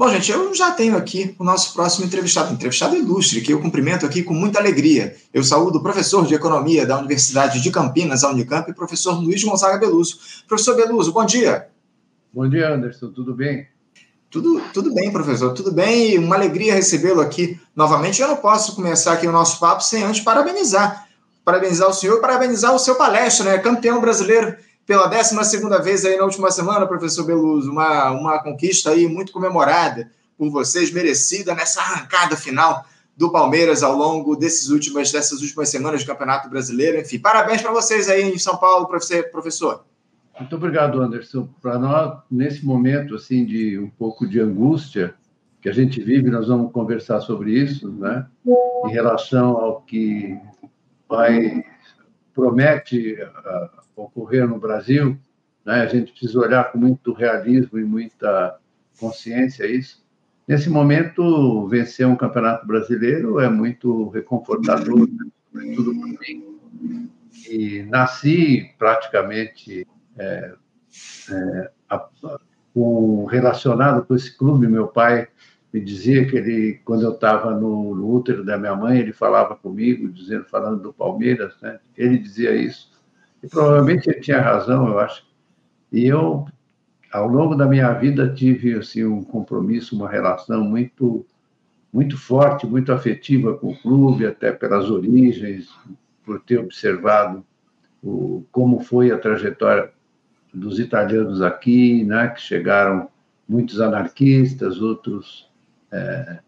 Bom, gente, eu já tenho aqui o nosso próximo entrevistado, entrevistado ilustre, que eu cumprimento aqui com muita alegria. Eu saúdo o professor de Economia da Universidade de Campinas, a Unicamp, professor Luiz Gonzaga Beluso. Professor Beluso, bom dia. Bom dia, Anderson, tudo bem? Tudo, tudo bem, professor, tudo bem. Uma alegria recebê-lo aqui novamente. Eu não posso começar aqui o nosso papo sem antes parabenizar. Parabenizar o senhor e parabenizar o seu palestra, né? Campeão brasileiro pela 12 vez aí na última semana, professor Beluso, uma, uma conquista aí muito comemorada por vocês, merecida nessa arrancada final do Palmeiras ao longo desses últimas, dessas últimas semanas de Campeonato Brasileiro. Enfim, parabéns para vocês aí em São Paulo, professor. Muito obrigado, Anderson. Para nós, nesse momento assim de um pouco de angústia que a gente vive, nós vamos conversar sobre isso, né? Em relação ao que vai promete ocorrer no Brasil, né? a gente precisa olhar com muito realismo e muita consciência isso. Nesse momento, vencer um campeonato brasileiro é muito reconfortador, né? sobretudo para mim. E nasci praticamente é, é, a, com, relacionado com esse clube. Meu pai me dizia que ele, quando eu estava no, no útero da minha mãe, ele falava comigo, dizendo, falando do Palmeiras, né? Ele dizia isso. E provavelmente ele tinha razão, eu acho. E eu, ao longo da minha vida, tive assim um compromisso, uma relação muito muito forte, muito afetiva com o clube, até pelas origens, por ter observado o, como foi a trajetória dos italianos aqui, né, que chegaram muitos anarquistas, outros é,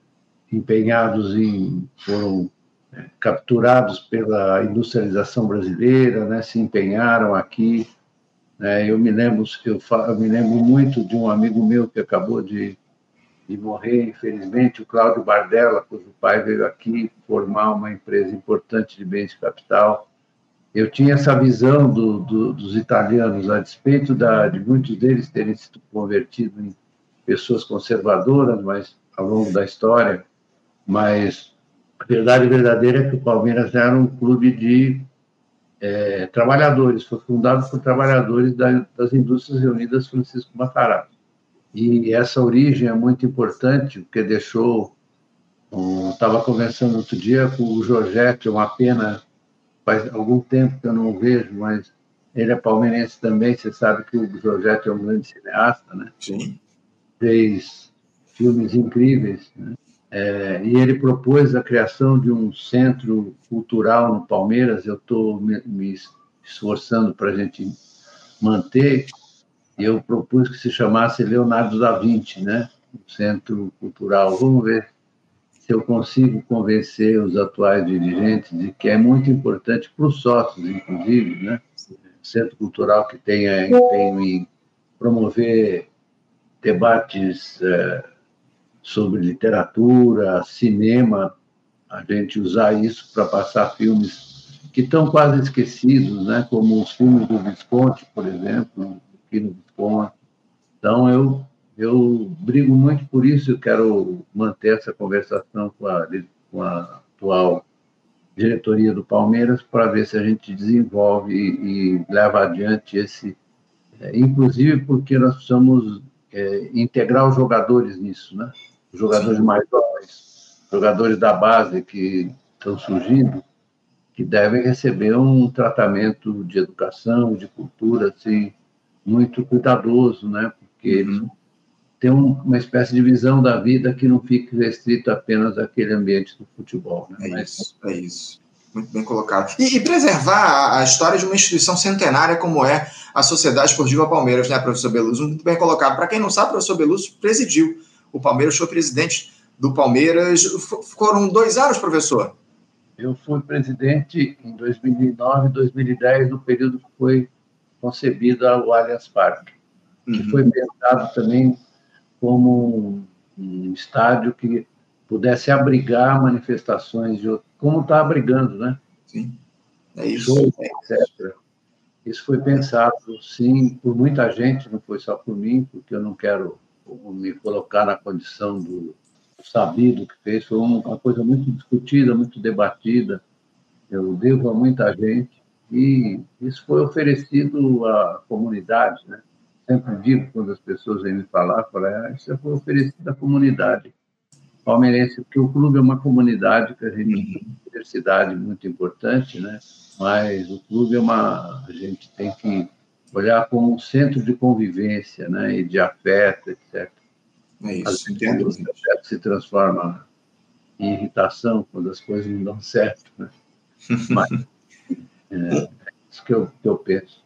empenhados em foram capturados pela industrialização brasileira, né, se empenharam aqui. Né, eu me lembro, eu, eu, me lembro muito de um amigo meu que acabou de, de morrer, infelizmente, o Cláudio Bardella, cujo pai veio aqui formar uma empresa importante de bens de capital. Eu tinha essa visão do, do, dos italianos, a despeito da, de muitos deles terem sido convertidos em pessoas conservadoras, mas ao longo da história, mas a verdade verdadeira é que o Palmeiras era um clube de é, trabalhadores, foi fundado por trabalhadores da, das Indústrias Reunidas Francisco Matarazzo. E essa origem é muito importante, porque deixou. Estava conversando outro dia com o Jorgette, uma pena, faz algum tempo que eu não o vejo, mas ele é palmeirense também. Você sabe que o Jorgette é um grande cineasta, né? Sim. Fez filmes incríveis. Né? É, e ele propôs a criação de um centro cultural no Palmeiras. Eu estou me, me, esforçando para a gente manter. E eu propus que se chamasse Leonardo da Vinci, né? O centro cultural. Vamos ver se eu consigo convencer os atuais dirigentes de que é muito importante para os sócios, inclusive, né? Centro cultural que tenha empenho em promover debates é, sobre literatura, cinema, a gente usar isso para passar filmes que estão quase esquecidos, né? como os filmes do Visconti, por exemplo, aqui no Visconti. Então, eu, eu brigo muito por isso, eu quero manter essa conversação com a, com a atual diretoria do Palmeiras para ver se a gente desenvolve e, e leva adiante esse, é, inclusive porque nós precisamos é, integrar os jogadores nisso, né? Jogadores Sim. mais jovens, jogadores da base que estão surgindo, que devem receber um tratamento de educação, de cultura, assim, muito cuidadoso, né? Porque eles uhum. têm uma espécie de visão da vida que não fique restrito apenas àquele ambiente do futebol. Né? É Mas... isso, é isso. Muito bem colocado. E, e, preservar a história de uma instituição centenária como é a Sociedade Esportiva Palmeiras, né, professor Beluso? Muito bem colocado. Para quem não sabe, o professor Beluso presidiu o Palmeiras, foi presidente do Palmeiras. Foram dois anos, professor? Eu fui presidente em 2009 e 2010, no período que foi concebido o Allianz Parque, uhum. que foi pensado também como um estádio que pudesse abrigar manifestações, de, como está abrigando, né? Sim, é isso. Shows, etc. Isso foi pensado, sim, por muita gente, não foi só por mim, porque eu não quero me colocar na condição do sabido que fez, foi uma coisa muito discutida, muito debatida. Eu devo a muita gente e isso foi oferecido à comunidade, né? sempre digo quando as pessoas vêm me falar, falo, ah, isso foi oferecido à comunidade palmeirense, porque o clube é uma comunidade que a gente tem uma diversidade muito importante, né? Mas o clube é uma, a gente tem que olhar como um centro de convivência, né? E de afeto, etc. É isso, entendo. O afeto se transforma em irritação quando as coisas não dão certo, né? Mas é, isso que eu, que eu penso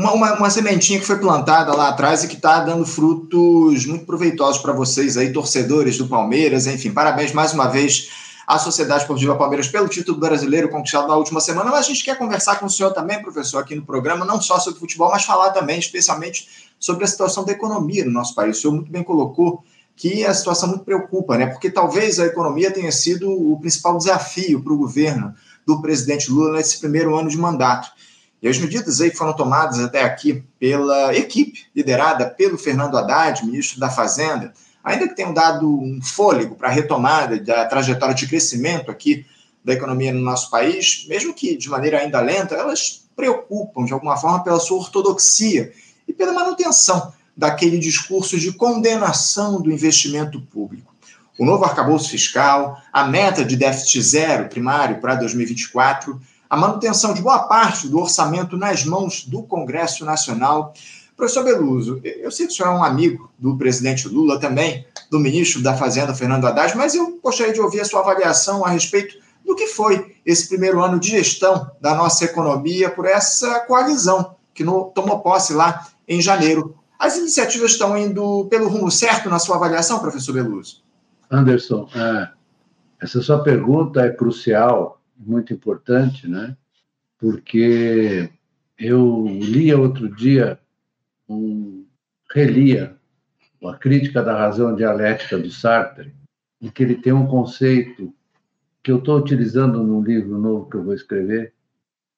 uma, uma, uma, sementinha que foi plantada lá atrás e que está dando frutos muito proveitosos para vocês aí, torcedores do Palmeiras. Enfim, parabéns mais uma vez à Sociedade Esportiva Palmeiras pelo título brasileiro conquistado na última semana. Mas a gente quer conversar com o senhor também, professor, aqui no programa, não só sobre futebol, mas falar também, especialmente, sobre a situação da economia no nosso país. O senhor muito bem colocou que a situação muito preocupa, né? Porque talvez a economia tenha sido o principal desafio para o governo do presidente Lula nesse primeiro ano de mandato. E as medidas aí foram tomadas até aqui pela equipe liderada pelo Fernando Haddad, ministro da Fazenda, ainda que tenham dado um fôlego para a retomada da trajetória de crescimento aqui da economia no nosso país, mesmo que de maneira ainda lenta, elas preocupam de alguma forma pela sua ortodoxia e pela manutenção daquele discurso de condenação do investimento público. O novo arcabouço fiscal, a meta de déficit zero primário para 2024 a manutenção de boa parte do orçamento nas mãos do Congresso Nacional. Professor Beluso, eu sei que o senhor é um amigo do presidente Lula também, do ministro da Fazenda, Fernando Haddad, mas eu gostaria de ouvir a sua avaliação a respeito do que foi esse primeiro ano de gestão da nossa economia por essa coalizão que no, tomou posse lá em janeiro. As iniciativas estão indo pelo rumo certo na sua avaliação, professor Beluso? Anderson, é, essa sua pergunta é crucial muito importante, né? Porque eu lia outro dia, um, relia a crítica da razão dialética do Sartre, em que ele tem um conceito que eu estou utilizando no livro novo que eu vou escrever,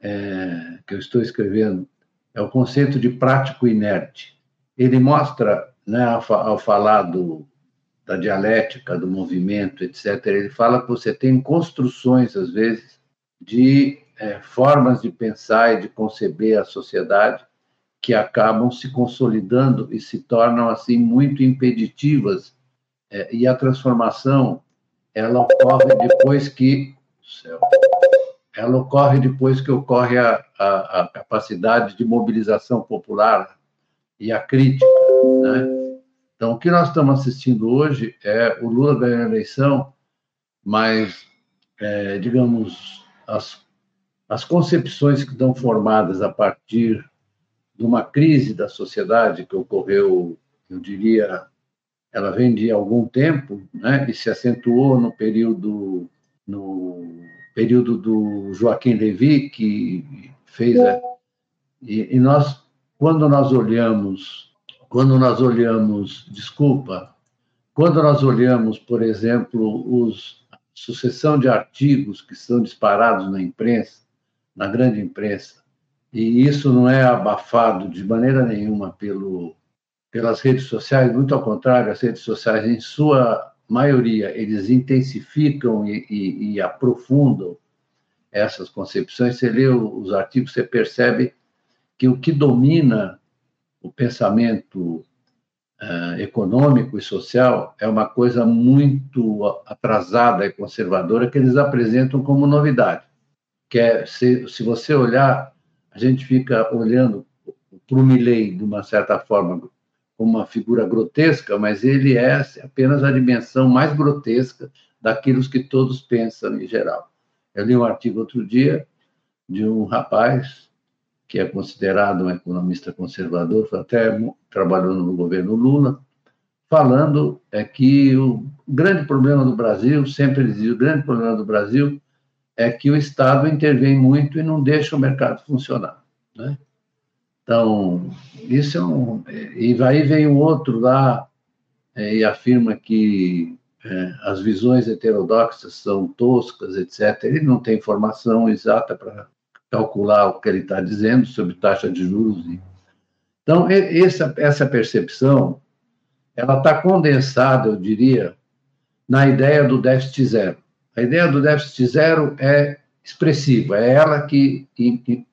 é, que eu estou escrevendo, é o conceito de prático inerte. Ele mostra, né, ao, ao falar do, da dialética, do movimento, etc., ele fala que você tem construções, às vezes, de é, formas de pensar e de conceber a sociedade que acabam se consolidando e se tornam, assim, muito impeditivas. É, e a transformação, ela ocorre depois que... Céu, ela ocorre depois que ocorre a, a, a capacidade de mobilização popular e a crítica, né? Então, o que nós estamos assistindo hoje é o Lula ganhando a eleição, mas, é, digamos, as, as concepções que estão formadas a partir de uma crise da sociedade que ocorreu, eu diria, ela vem de algum tempo, né, e se acentuou no período no período do Joaquim Levy, que fez a, e, e nós quando nós olhamos quando nós olhamos, desculpa, quando nós olhamos, por exemplo, os a sucessão de artigos que são disparados na imprensa, na grande imprensa, e isso não é abafado de maneira nenhuma pelo, pelas redes sociais, muito ao contrário, as redes sociais, em sua maioria, eles intensificam e, e, e aprofundam essas concepções. Você lê os artigos, você percebe que o que domina o pensamento uh, econômico e social é uma coisa muito atrasada e conservadora que eles apresentam como novidade. Que é, se, se você olhar, a gente fica olhando para o Milley, de uma certa forma, como uma figura grotesca, mas ele é apenas a dimensão mais grotesca daquilo que todos pensam em geral. Eu li um artigo outro dia de um rapaz que é considerado um economista conservador, até trabalhou no governo Lula, falando é que o grande problema do Brasil, sempre dizia, o grande problema do Brasil é que o Estado intervém muito e não deixa o mercado funcionar, né? Então, isso é um... E aí vem o outro lá é, e afirma que é, as visões heterodoxas são toscas, etc. Ele não tem informação exata para calcular o que ele está dizendo sobre taxa de juros. Então, essa, essa percepção, ela está condensada, eu diria, na ideia do déficit zero. A ideia do déficit zero é expressiva, é ela que... que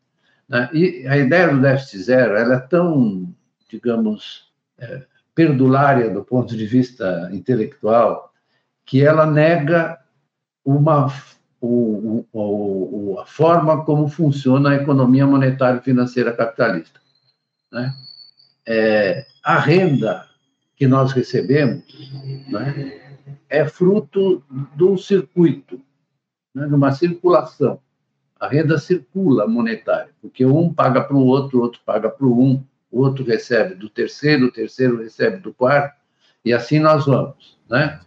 né? E a ideia do déficit zero ela é tão digamos, é, perdulária do ponto de vista intelectual, que ela nega uma, o, o, o, a forma como funciona a economia monetária e financeira capitalista. Né? É, a renda que nós recebemos né, é fruto de um circuito, né, de uma circulação. A renda circula monetária, porque um paga para o outro, outro paga para o um, o outro recebe do terceiro, o terceiro recebe do quarto, e assim nós vamos, né?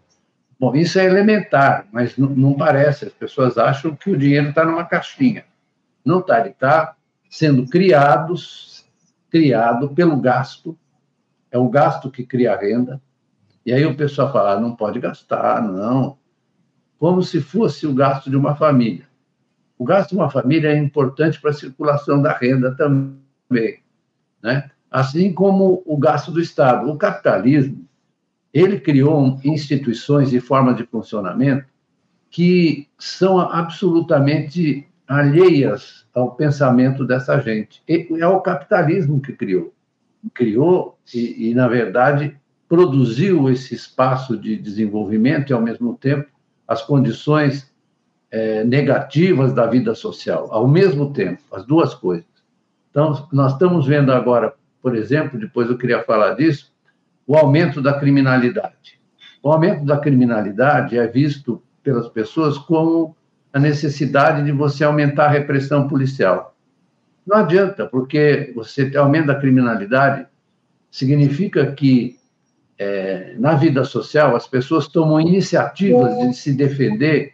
Bom, isso é elementar, mas não, não parece. As pessoas acham que o dinheiro está numa caixinha. Não está, ele está sendo criado, criado pelo gasto. É o gasto que cria a renda. E aí o pessoal fala, ah, não pode gastar, não. Como se fosse o gasto de uma família. O gasto de uma família é importante para a circulação da renda também né? assim como o gasto do Estado. O capitalismo, ele criou instituições e formas de funcionamento que são absolutamente alheias ao pensamento dessa gente. E é o capitalismo que criou. Criou e, e, na verdade, produziu esse espaço de desenvolvimento e, ao mesmo tempo, as condições é, negativas da vida social, ao mesmo tempo, as duas coisas. Então, nós estamos vendo agora, por exemplo, depois eu queria falar disso, o aumento da criminalidade. O aumento da criminalidade é visto pelas pessoas como a necessidade de você aumentar a repressão policial. Não adianta, porque você ter aumento da criminalidade significa que é, na vida social as pessoas tomam iniciativas de se defender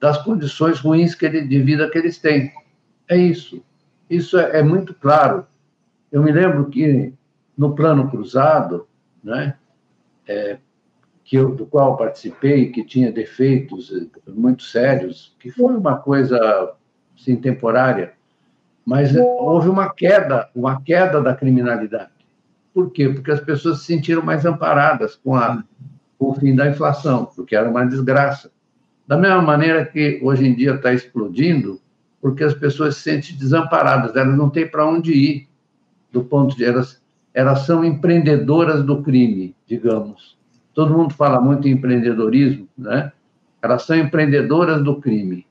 das condições ruins que ele, de vida que eles têm. É isso. Isso é, é muito claro. Eu me lembro que no plano cruzado, né, é, que eu, do qual participei, que tinha defeitos eh, muito sérios, que foi uma coisa assim, temporária, mas houve uma queda, uma queda da criminalidade. Por quê? Porque as pessoas se sentiram mais amparadas com, a, com o fim da inflação, porque era uma desgraça. Da mesma maneira que hoje em dia está explodindo porque as pessoas se sentem desamparadas, elas não têm para onde ir, do ponto de elas, elas são empreendedoras do crime, digamos. Todo mundo fala muito em empreendedorismo, né? Elas são empreendedoras do crime,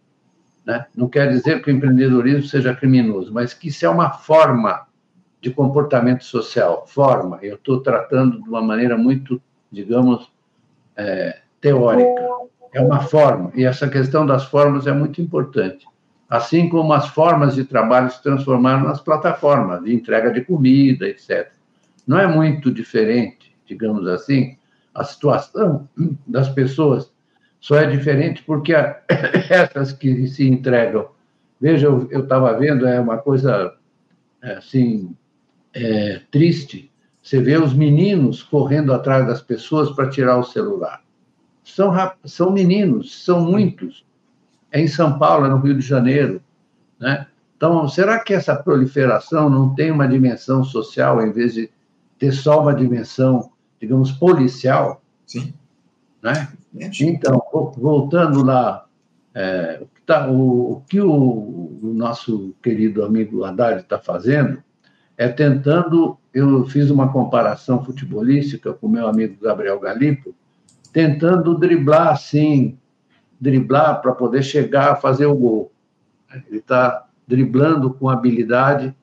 né? Não quer dizer que o empreendedorismo seja criminoso, mas que isso é uma forma de comportamento social, forma. Eu estou tratando de uma maneira muito, digamos, é, teórica. É uma forma, e essa questão das formas é muito importante assim como as formas de trabalho se transformaram nas plataformas de entrega de comida, etc. Não é muito diferente, digamos assim, a situação das pessoas só é diferente porque essas que se entregam. Veja, eu estava vendo, é uma coisa é, assim, é, triste. Você vê os meninos correndo atrás das pessoas para tirar o celular. São, são meninos, são muitos é em São Paulo, é no Rio de Janeiro. Né? Então, será que essa proliferação não tem uma dimensão social, em vez de ter só uma dimensão, digamos, policial? Sim. Né? Então, voltando lá, é, o, que tá, o, o, que o, o, nosso querido amigo Haddad está fazendo é tentando. Eu fiz uma comparação futebolística com meu amigo Gabriel Galipo, tentando driblar, assim, driblar para poder chegar a fazer o gol. Ele está driblando com habilidade,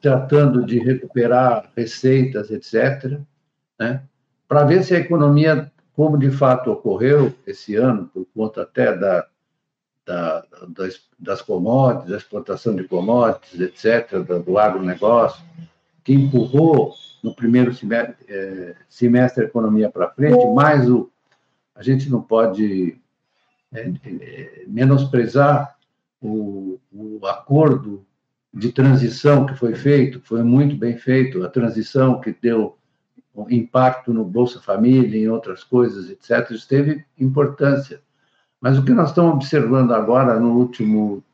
tratando de recuperar receitas, etc., né? para ver se a economia, como de fato ocorreu esse ano, por conta até da, da, das, das commodities, da exportação de commodities, etc., do, do agronegócio, que empurrou no primeiro semestre, é, semestre a economia para frente, mas o, a gente não pode é, é, menosprezar o, o acordo de transição que foi feito, foi muito bem feito, a transição que deu impacto no Bolsa Família, em outras coisas, etc., isso teve importância. Mas o que nós estamos observando agora, no último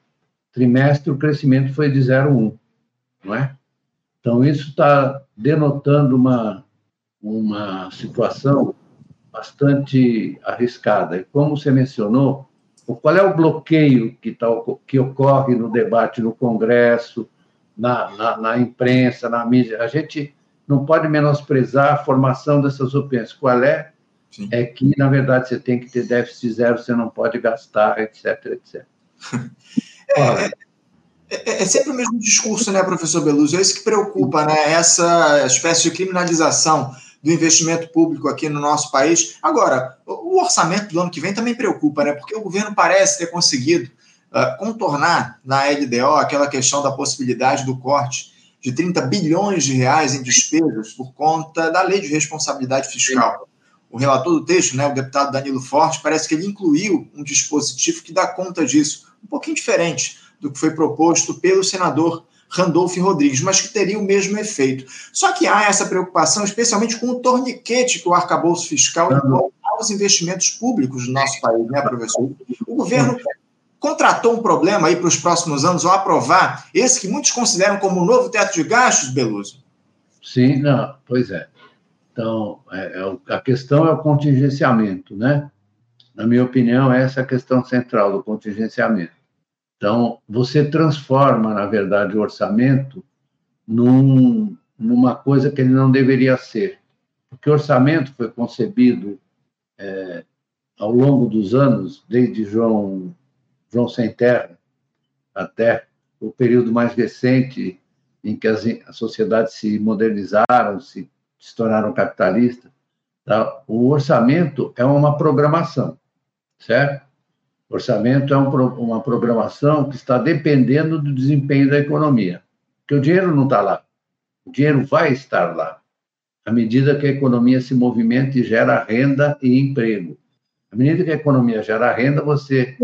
trimestre, o crescimento foi de 0,1, não é? Então, isso está denotando uma, uma situação bastante arriscada. E como você mencionou, qual é o bloqueio que, tá, que ocorre no debate no Congresso, na, na, na imprensa, na mídia? A gente não pode menosprezar a formação dessas opiniões. Qual é? Sim. É que, na verdade, você tem que ter déficit zero, você não pode gastar, etc, etc. É, é, é, sempre o mesmo discurso, né, professor Beluso? É isso que preocupa, né? Essa espécie de criminalização do investimento público aqui no nosso país. Agora, o orçamento do ano que vem também preocupa, né? Porque o governo parece ter conseguido uh, contornar na LDO aquela questão da possibilidade do corte de 30 bilhões de reais em despesas por conta da lei de responsabilidade fiscal. O relator do texto, né, o deputado Danilo Forte, parece que ele incluiu um dispositivo que dá conta disso, um pouquinho diferente do que foi proposto pelo senador Randolph Rodrigues, mas que teria o mesmo efeito. Só que há essa preocupação, especialmente com o torniquete que o arcabouço fiscal impõe aos investimentos públicos do nosso país, né, professor? O governo contratou um problema aí para os próximos anos ao aprovar esse que muitos consideram como o um novo teto de gastos, Beluso? Sim, não, pois é. Então, é, é, a questão é o contingenciamento, né? Na minha opinião, essa é a questão central do contingenciamento. Então, você transforma, na verdade, o orçamento num, numa coisa que ele não deveria ser. Porque o orçamento foi concebido é, ao longo dos anos, desde João João Sem Terra, até o período mais recente em que as, as sociedades se modernizaram, se, se tornaram capitalistas, tá? o orçamento é uma programação, certo? Orçamento é um, uma programação que está dependendo do desempenho da economia, porque o dinheiro não está lá, o dinheiro vai estar lá, à medida que a economia se movimenta e gera renda e emprego. À medida que a economia gera renda, você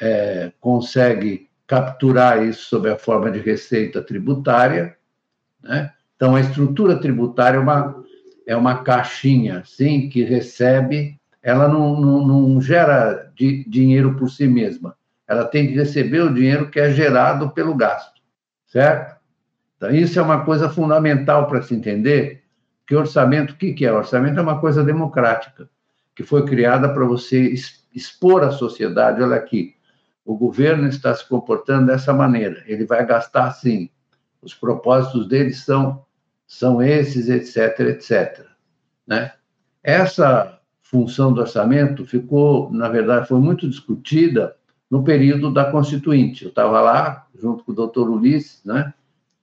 é, consegue capturar isso sob a forma de receita tributária. Né? Então, a estrutura tributária é uma, é uma caixinha sim, que recebe, ela não, não, não gera de, dinheiro por si mesma, ela tem que receber o dinheiro que é gerado pelo gasto, certo? Então, isso é uma coisa fundamental para se entender, que orçamento, o que, que é? Orçamento é uma coisa democrática, que foi criada para você expor à sociedade, olha aqui, o governo está se comportando dessa maneira. Ele vai gastar assim. Os propósitos dele são, são esses, etc, etc. Né? Essa função do orçamento ficou, na verdade, foi muito discutida no período da Constituinte. Eu estava lá, junto com o doutor Ulisses, né?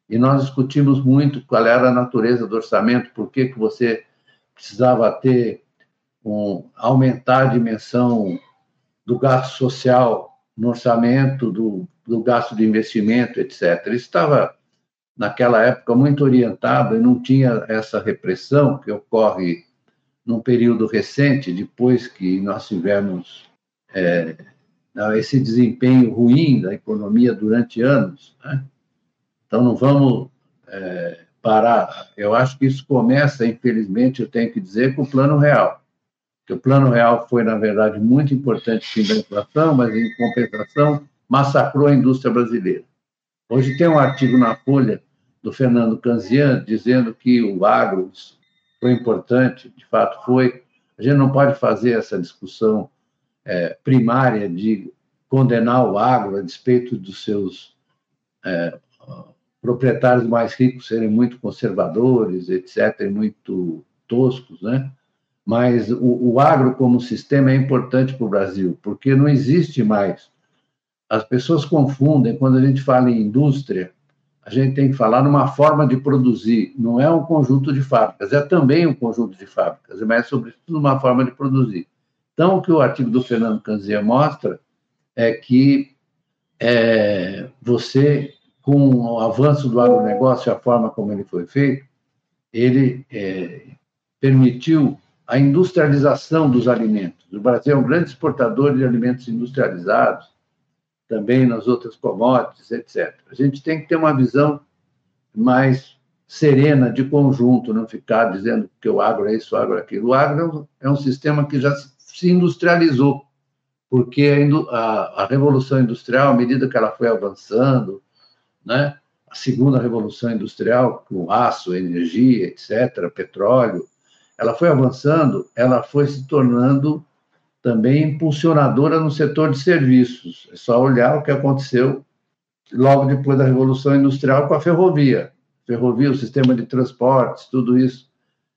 e nós discutimos muito qual era a natureza do orçamento, por que, que você precisava ter um, aumentar a dimensão do gasto social no orçamento do, do gasto de investimento, etc. Ele estava, naquela época, muito orientado e não tinha essa repressão que ocorre num período recente, depois que nós tivemos é, esse desempenho ruim da economia durante anos. Né? Então, não vamos é, parar. Eu acho que isso começa, infelizmente, eu tenho que dizer, com o plano real que o Plano Real foi, na verdade, muito importante fim da inflação, mas, em compensação, massacrou a indústria brasileira. Hoje tem um artigo na Folha do Fernando Canzian dizendo que o agro foi importante, de fato foi. A gente não pode fazer essa discussão é, primária de condenar o agro a despeito dos seus é, proprietários mais ricos serem muito conservadores, etc., e muito toscos, né? mas o, o agro como sistema é importante para o Brasil, porque não existe mais. As pessoas confundem, quando a gente fala em indústria, a gente tem que falar numa forma de produzir, não é um conjunto de fábricas, é também um conjunto de fábricas, mas é sobretudo uma forma de produzir. Então, o que o artigo do Fernando Canzia mostra é que é, você, com o avanço do agronegócio, a forma como ele foi feito, ele é, permitiu a industrialização dos alimentos. O Brasil é um grande exportador de alimentos industrializados, também nas outras commodities, etc. A gente tem que ter uma visão mais serena de conjunto, não ficar dizendo que o agro é isso, o agro é aquilo. O agro é um sistema que já se industrializou, porque a, a revolução industrial, à medida que ela foi avançando, né, a segunda revolução industrial, com aço, energia, etc., petróleo, ela foi avançando, ela foi se tornando também impulsionadora no setor de serviços. É só olhar o que aconteceu logo depois da Revolução Industrial com a ferrovia. ferrovia, o sistema de transportes, tudo isso,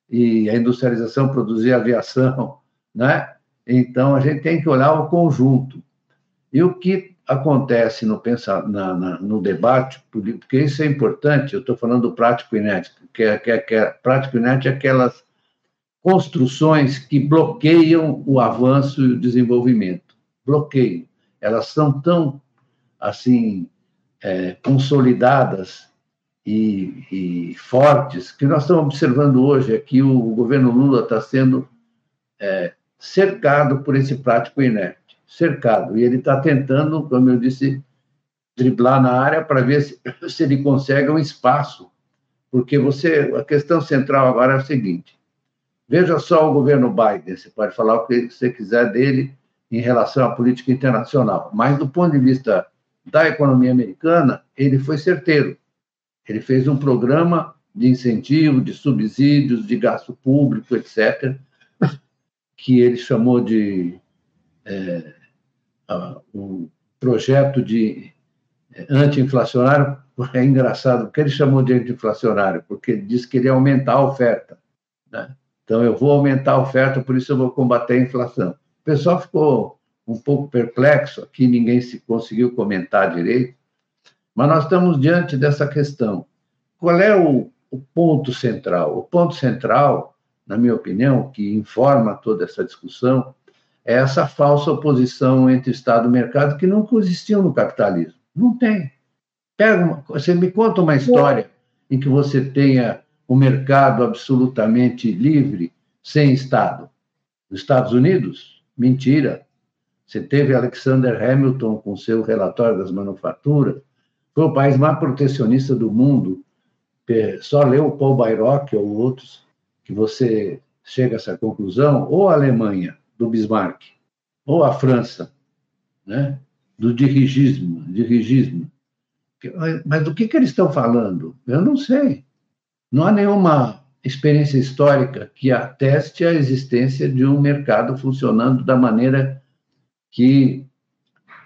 e a industrialização produzir aviação, né? Então, a gente tem que olhar o conjunto. E o que acontece no, pensa, na, na, no debate, porque isso é importante, eu estou falando do prático inédito, que é, que é, que é prático inédito é aquelas construções que bloqueiam o avanço e o desenvolvimento. Bloqueiam. Elas são tão, assim, é, consolidadas e, e, fortes que nós estamos observando hoje aqui o governo Lula está sendo é, cercado por esse prático inerte, cercado. E ele está tentando, como eu disse, driblar na área para ver se, se ele consegue um espaço. Porque você, a questão central agora é a seguinte: veja só o governo Biden, você pode falar o que você quiser dele em relação à política internacional, mas do ponto de vista da economia americana, ele foi certeiro. Ele fez um programa de incentivo, de subsídios, de gasto público, etc., que ele chamou de é, um projeto de é, anti-inflacionário. É engraçado, porque ele chamou de anti-inflacionário, porque ele disse que ele ia aumentar a oferta. Né? Então, eu vou aumentar a oferta, por isso eu vou combater a inflação. O pessoal ficou um pouco perplexo, aqui ninguém se conseguiu comentar direito, mas nós estamos diante dessa questão. Qual é o, o ponto central? O ponto central na minha opinião, que informa toda essa discussão, é essa falsa oposição entre Estado e mercado que nunca existiu no capitalismo. Não tem. Pega uma, você me conta uma história em que você tenha o mercado absolutamente livre, sem Estado. Nos Estados Unidos? Mentira. Você teve Alexander Hamilton com seu relatório das manufaturas, foi o país mais protecionista do mundo. Só leu o Paul Bayrock ou outros que você chega a essa conclusão, ou a Alemanha, do Bismarck, ou a França, né? do dirigismo, dirigismo. Mas do que, que eles estão falando? Eu não sei. Não há nenhuma experiência histórica que ateste a existência de um mercado funcionando da maneira que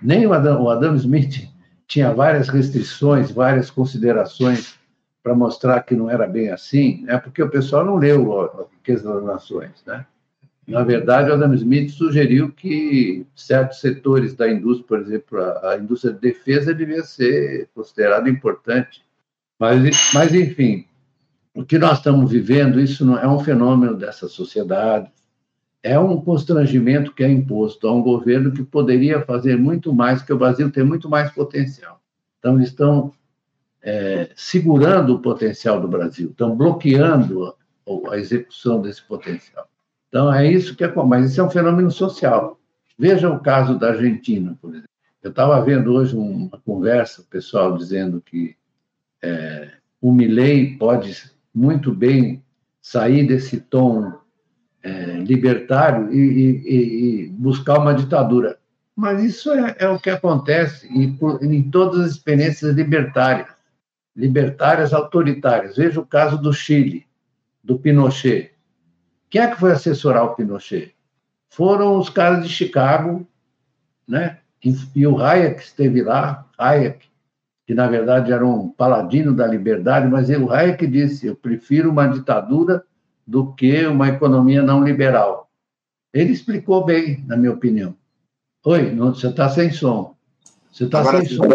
nem o Adam, o Adam Smith tinha várias restrições, várias considerações para mostrar que não era bem assim, é porque o pessoal não leu a Riqueza das Nações, né? Na verdade, Adam Smith sugeriu que certos setores da indústria, por exemplo, a, indústria de defesa devia ser considerada importante. Mas, mas, enfim, o que nós estamos vivendo, isso não é um fenômeno dessa sociedade, é um constrangimento que é imposto a um governo que poderia fazer muito mais, que o Brasil tem muito mais potencial. Então, eles estão é, segurando o potencial do Brasil, estão bloqueando a, a, execução desse potencial. Então, é isso que é. Mas isso é um fenômeno social. Veja o caso da Argentina, por exemplo. Eu estava vendo hoje uma conversa, o pessoal dizendo que é, o Milley pode muito bem sair desse tom é, libertário e, e, e, buscar uma ditadura. Mas isso é, é o que acontece em, em todas as experiências libertárias libertárias autoritárias. Veja o caso do Chile, do Pinochet. Quem é que foi assessorar o Pinochet? Foram os caras de Chicago, né? E o Hayek esteve lá, Hayek, que na verdade era um paladino da liberdade, mas o Hayek disse: eu prefiro uma ditadura do que uma economia não liberal. Ele explicou bem, na minha opinião. Oi, não, você está sem som. Você está sem som.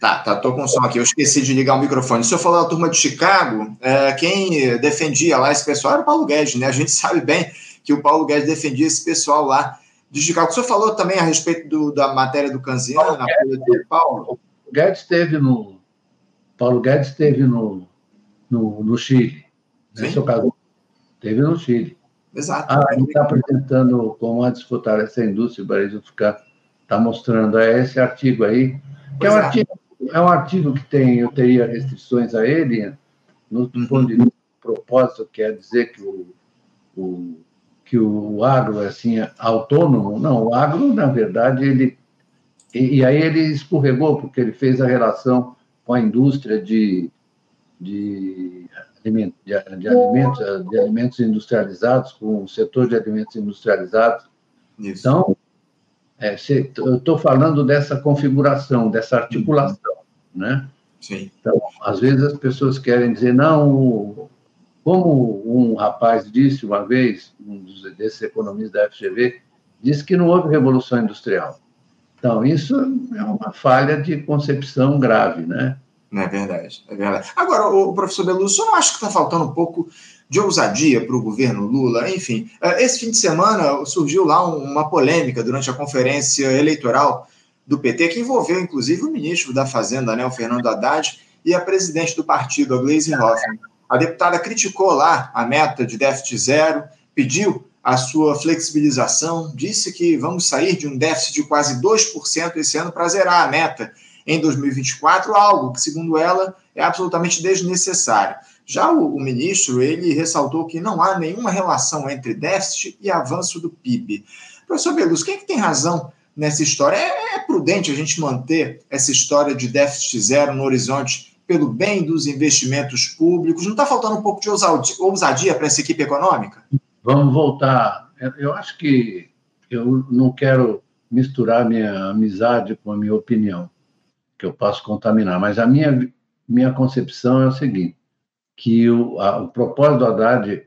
Tá, tá, tô com som aqui. Eu esqueci de ligar o microfone. Se eu falar da turma de Chicago, é, quem defendia lá esse pessoal era o Paulo Guedes, né? A gente sabe bem que o Paulo Guedes defendia esse pessoal lá de Chicago. O senhor falou também a respeito do, da matéria do Canziano, na folha de Paulo? Guedes esteve no. Paulo Guedes esteve no, no, no Chile. Nesse né, caso, esteve no Chile. Exato. Ah, ele está apresentando como antes fortalecer a indústria, o Brasil ficar. Está mostrando é esse artigo aí, que é um artigo é um artigo que tem, eu teria restrições a ele, no uhum. ponto de vista propósito, quer dizer que o, o, que o agro é assim, autônomo. Não, o agro, na verdade, ele. E, e, aí ele escorregou, porque ele fez a relação com a indústria de, de, de, de, alimentos, de alimentos industrializados, com o setor de alimentos industrializados. Isso. Então, é, eu estou falando dessa configuração, dessa articulação, né? Sim. Então, às vezes as pessoas querem dizer, não, como um rapaz disse uma vez, um desses economistas da FGV, disse que não houve revolução industrial. Então, isso é uma falha de concepção grave, né? É verdade, é verdade. Agora, o professor Beluso, eu não acho que está faltando um pouco de ousadia para o governo Lula? Enfim, é, esse fim de semana surgiu lá uma polêmica durante a conferência eleitoral do PT, que envolveu inclusive o ministro da Fazenda, né, o Fernando Haddad, e a presidente do partido, a Gleisi Hoffmann. A deputada criticou lá a meta de déficit zero, pediu a sua flexibilização, disse que vamos sair de um déficit de quase 2% esse ano para zerar a meta em 2024, algo que, segundo ela, é absolutamente desnecessário. Já o, o, ministro, ele ressaltou que não há nenhuma relação entre déficit e avanço do PIB. Professor Belus, quem é que tem razão nessa história? É, é prudente a gente manter essa história de déficit zero no horizonte pelo bem dos investimentos públicos? Não está faltando um pouco de ousadia para essa equipe econômica? Vamos voltar. Eu acho que eu não quero misturar minha amizade com a minha opinião que eu posso contaminar. Mas a minha, minha concepção é o seguinte, que o, a, o propósito do Haddad,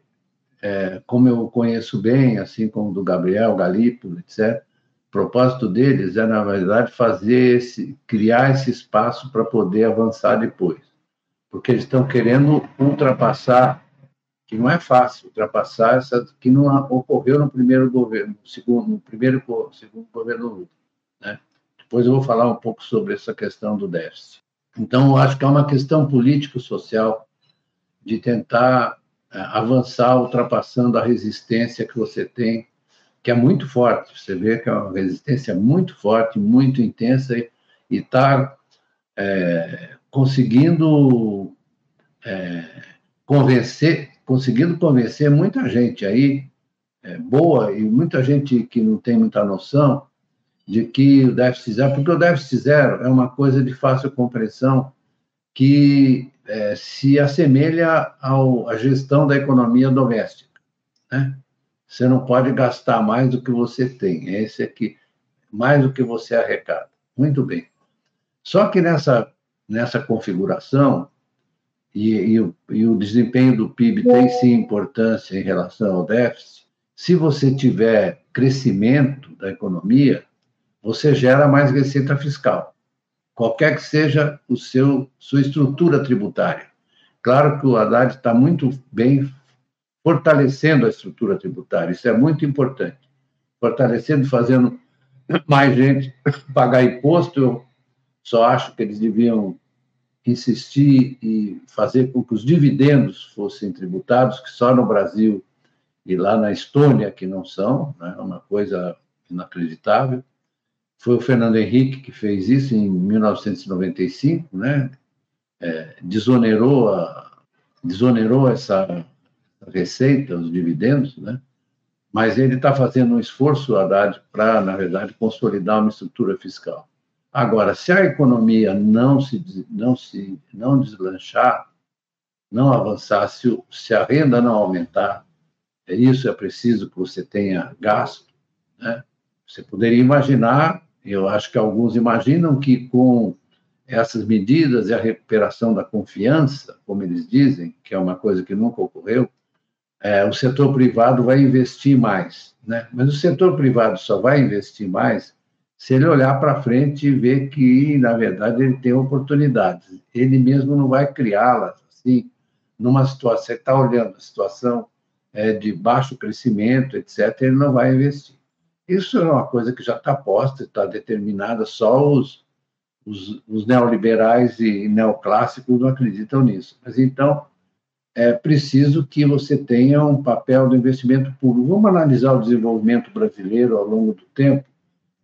é, como eu conheço bem, assim como do Gabriel, Galípolo, etc., o propósito deles é, na verdade, fazer esse, criar esse espaço para poder avançar depois. Porque eles estão querendo ultrapassar, que não é fácil ultrapassar essa que não ocorreu no primeiro governo, no segundo, no primeiro segundo governo Lula, né? Depois eu vou falar um pouco sobre essa questão do déficit. Então, eu acho que é uma questão político-social de tentar é, avançar ultrapassando a resistência que você tem, que é muito forte. Você vê que é uma resistência muito forte, muito intensa, e está é, conseguindo é, convencer, conseguindo convencer muita gente aí é, boa e muita gente que não tem muita noção de que o déficit zero, porque o déficit zero é uma coisa de fácil compreensão que é, se assemelha ao, à gestão da economia doméstica. Né? Você não pode gastar mais do que você tem, é esse aqui, mais do que você arrecada. Muito bem. Só que nessa, nessa configuração, e, e, o, e o desempenho do PIB tem sim importância em relação ao déficit, se você tiver crescimento da economia, você gera mais receita fiscal, qualquer que seja o seu sua estrutura tributária. Claro que o Haddad está muito bem fortalecendo a estrutura tributária, isso é muito importante. Fortalecendo, fazendo mais gente pagar imposto, eu só acho que eles deviam insistir e fazer com que os dividendos fossem tributados, que só no Brasil e lá na Estônia que não são, é né? uma coisa inacreditável. Foi o Fernando Henrique que fez isso em 1995, né? É, desonerou, a, desonerou essa receita, os dividendos, né? Mas ele está fazendo um esforço, Haddad, para, na verdade, consolidar uma estrutura fiscal. Agora, se a economia não se, não se não deslanchar, não avançar, se, se a renda não aumentar, é isso é preciso que você tenha gasto, né? Você poderia imaginar eu acho que alguns imaginam que com essas medidas e a recuperação da confiança, como eles dizem, que é uma coisa que nunca ocorreu, é, o setor privado vai investir mais. Né? Mas o setor privado só vai investir mais se ele olhar para frente e ver que, na verdade, ele tem oportunidades. Ele mesmo não vai criá-las assim, numa situação, você está olhando a situação é, de baixo crescimento, etc., ele não vai investir. Isso é uma coisa que já está posta, está determinada, só os, os, os, neoliberais e neoclássicos não acreditam nisso. Mas então, é preciso que você tenha um papel do investimento público. Vamos analisar o desenvolvimento brasileiro ao longo do tempo,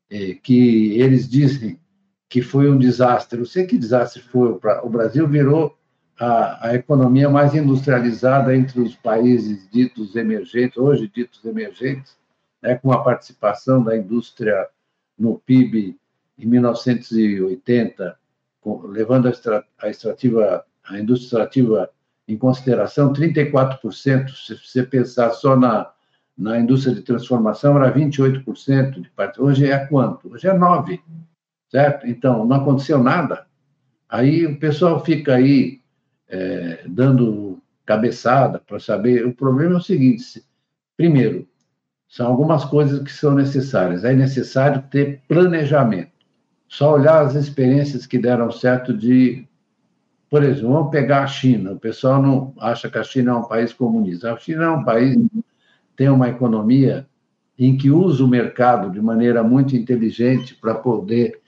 é, que eles dizem que foi um desastre. Eu sei que desastre foi. O Brasil virou a, a economia mais industrializada entre os países ditos emergentes, hoje ditos emergentes, né, com a participação da indústria no PIB em 1980, com, levando a, extra, a, extrativa, a indústria extrativa em consideração, 34%. Se você pensar só na, na indústria de transformação, era 28% de parte. Hoje é quanto? Hoje é 9%, certo? Então, não aconteceu nada. Aí o pessoal fica aí é, dando cabeçada para saber. O problema é o seguinte: primeiro, são algumas coisas que são necessárias. É necessário ter planejamento. Só olhar as experiências que deram certo de, por exemplo, vamos pegar a China. O pessoal não acha que a China é um país comunista. A China é um país tem uma economia em que usa o mercado de maneira muito inteligente para poder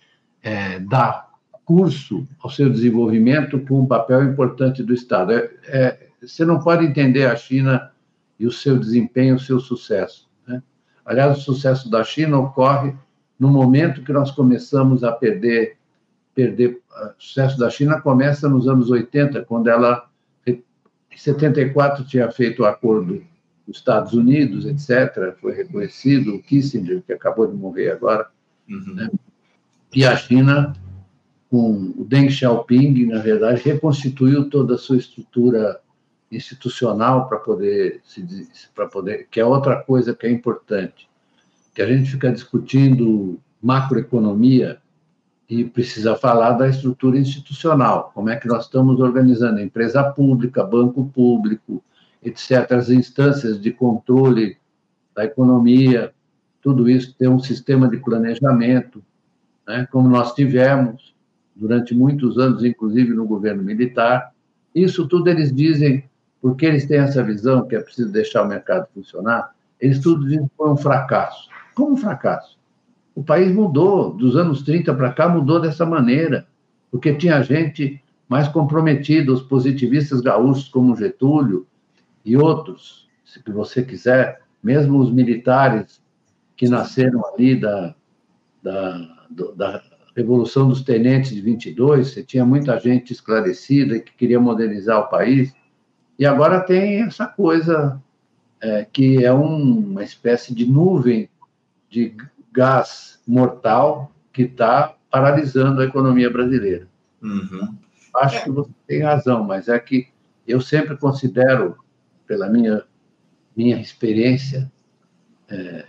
é, dar curso ao seu desenvolvimento com um papel importante do Estado. É, é, você não pode entender a China e o seu desempenho, o seu sucesso. Né? Aliás, o sucesso da China ocorre no momento que nós começamos a perder, perder. O sucesso da China começa nos anos 80, quando ela, em 74, tinha feito o acordo dos Estados Unidos, etc., foi reconhecido, o Kissinger, que acabou de morrer agora, uhum. né? e a China com o Deng Xiaoping, na verdade, reconstituiu toda a sua estrutura institucional para poder para poder que é outra coisa que é importante que a gente fica discutindo macroeconomia e precisa falar da estrutura institucional como é que nós estamos organizando empresa pública banco público etc as instâncias de controle da economia tudo isso tem um sistema de planejamento né, como nós tivemos durante muitos anos, inclusive no governo militar. Isso tudo eles dizem, porque eles têm essa visão que é preciso deixar o mercado funcionar, eles tudo dizem que foi um fracasso. Como um fracasso? O país mudou, dos anos 30 para cá, mudou dessa maneira, porque tinha gente mais comprometida, os positivistas gaúchos como Getúlio e outros, se você quiser, mesmo os militares que nasceram ali da, da, da Revolução dos Tenentes de 22, você tinha muita gente esclarecida que queria modernizar o país, e agora tem essa coisa é, que é um, uma espécie de nuvem de gás mortal que está paralisando a economia brasileira. Uhum. Acho é. que você tem razão, mas é que eu sempre considero, pela minha, minha experiência é,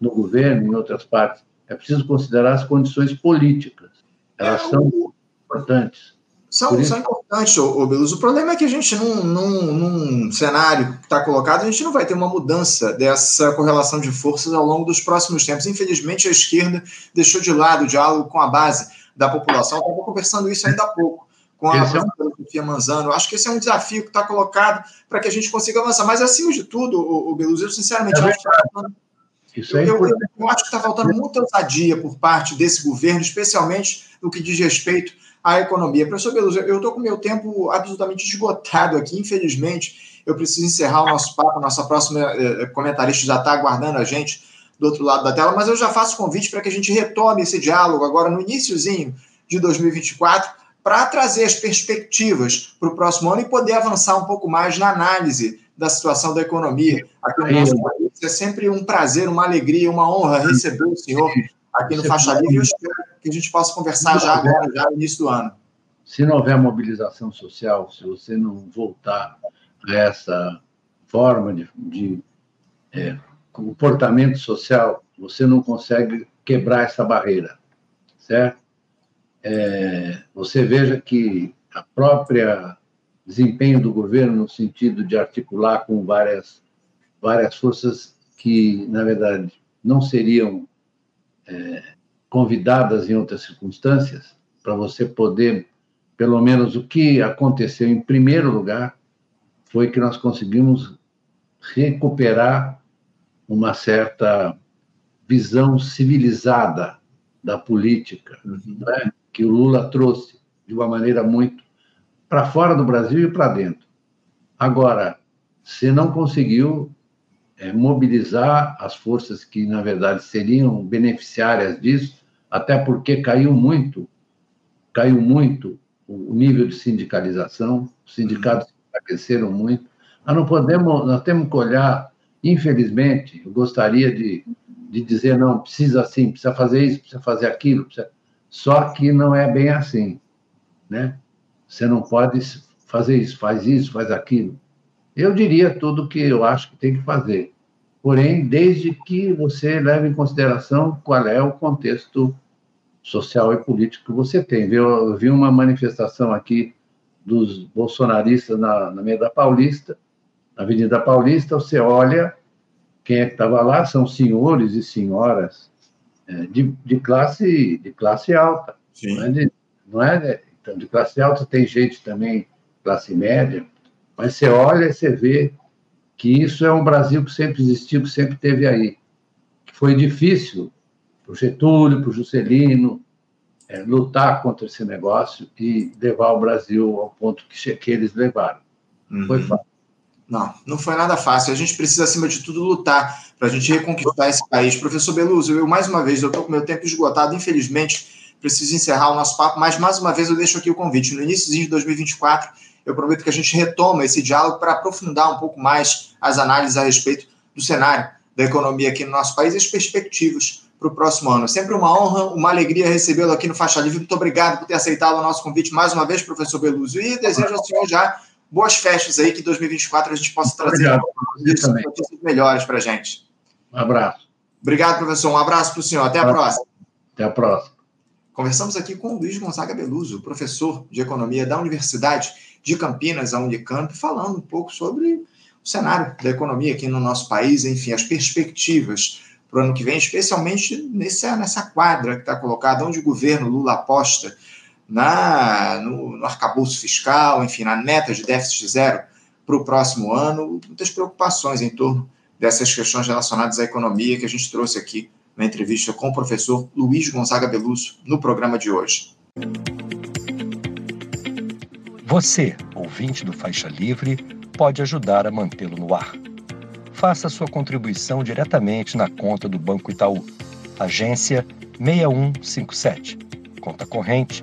no governo, em outras partes, é preciso considerar as condições políticas. Elas é, são importantes. São, isso... são importantes, ô, Belus. O problema é que a gente, num, num, num cenário que está colocado, a gente não vai ter uma mudança dessa correlação de forças ao longo dos próximos tempos. Infelizmente, a esquerda deixou de lado o diálogo com a base da população. Estava conversando isso ainda há pouco com a esse professora é Manzano. Acho que esse é um desafio que está colocado para que a gente consiga avançar. Mas, acima de tudo, o, o eu sinceramente é acho que é eu, eu, eu, acho que está faltando muita ousadia por parte desse governo, especialmente no que diz respeito à economia. Professor Beluso, eu estou com meu tempo absolutamente esgotado aqui, infelizmente. Eu preciso encerrar o nosso papo, nossa próxima eh, eh, comentarista já está aguardando a gente do outro lado da tela, mas eu já faço convite para que a gente retome esse diálogo agora no iníciozinho de 2024 para trazer as perspectivas para o próximo ano e poder avançar um pouco mais na análise da situação da economia aqui no nosso país. É sempre um prazer, uma alegria, uma honra receber o senhor aqui no Faixa Livre. Eu espero que a gente possa conversar já agora, já no início do ano. Se não houver mobilização social, se você não voltar a essa forma de, de é, comportamento social, você não consegue quebrar essa barreira, certo? É, você veja que a própria desempenho do governo no sentido de articular com várias, várias forças que, na verdade, não seriam é, convidadas em outras circunstâncias, para você poder, pelo menos o que aconteceu em primeiro lugar, foi que nós conseguimos recuperar uma certa visão civilizada da política, uhum. né, que o Lula trouxe de uma maneira muito para fora do Brasil e para dentro. Agora, se não conseguiu é, mobilizar as forças que, na verdade, seriam beneficiárias disso, até porque caiu muito, caiu muito o nível de sindicalização, os sindicatos enfraqueceram muito. Nós não podemos, nós temos que olhar, infelizmente, eu gostaria de, de dizer, não, precisa assim, precisa fazer isso, precisa fazer aquilo, precisa... só que não é bem assim, né? Você não pode fazer isso, faz isso, faz aquilo. Eu diria tudo o que eu acho que tem que fazer. Porém, desde que você leve em consideração qual é o contexto social e político que você tem. Eu vi uma manifestação aqui dos bolsonaristas na, na Avenida Paulista, na Avenida Paulista, você olha quem é que estava lá, são senhores e senhoras é, de, de, classe, de classe alta. Sim. Não é, de, não é então, de classe alta, tem gente também classe média, mas você olha e você vê que isso é um Brasil que sempre existiu, que sempre teve aí. Que foi difícil para o Getúlio, para o Juscelino, é, lutar contra esse negócio e levar o Brasil ao ponto que, que eles levaram. Uhum. Foi fácil. Não, não foi nada fácil. A gente precisa, acima de tudo, lutar para a gente reconquistar esse país. Professor Beluso, eu, mais uma vez, eu estou com meu tempo esgotado, infelizmente, preciso encerrar o nosso papo, mas, mais uma vez, eu deixo aqui o convite. No início de 2024, eu prometo que a gente retoma esse diálogo para aprofundar um pouco mais as análises a respeito do cenário da economia aqui no nosso país e as perspectivas para o próximo ano. Sempre uma honra, uma alegria recebê-lo aqui no Faixa Livre. Muito obrigado por ter aceitado o nosso convite mais uma vez, professor Beluso. E desejo ao senhor já boas festas aí, que em 2024 a gente possa trazer notícias melhores para a gente. Um abraço. Obrigado, professor. Um abraço para o senhor. Até a próxima. Até a próxima. Conversamos aqui com o Luiz Gonzaga Beluso, professor de Economia da Universidade de Campinas, a Unicamp, falando um pouco sobre o cenário da economia aqui no nosso país, enfim, as perspectivas para o ano que vem, especialmente nessa, nessa quadra que está colocada, onde o governo Lula aposta na, no, no arcabouço fiscal, enfim, na meta de déficit zero para o próximo ano, muitas preocupações em torno dessas questões relacionadas à economia que a gente trouxe aqui na entrevista com o professor Luiz Gonzaga Belusso no programa de hoje. Você, ouvinte do Faixa Livre, pode ajudar a mantê-lo no ar. Faça sua contribuição diretamente na conta do Banco Itaú, agência 6157, conta corrente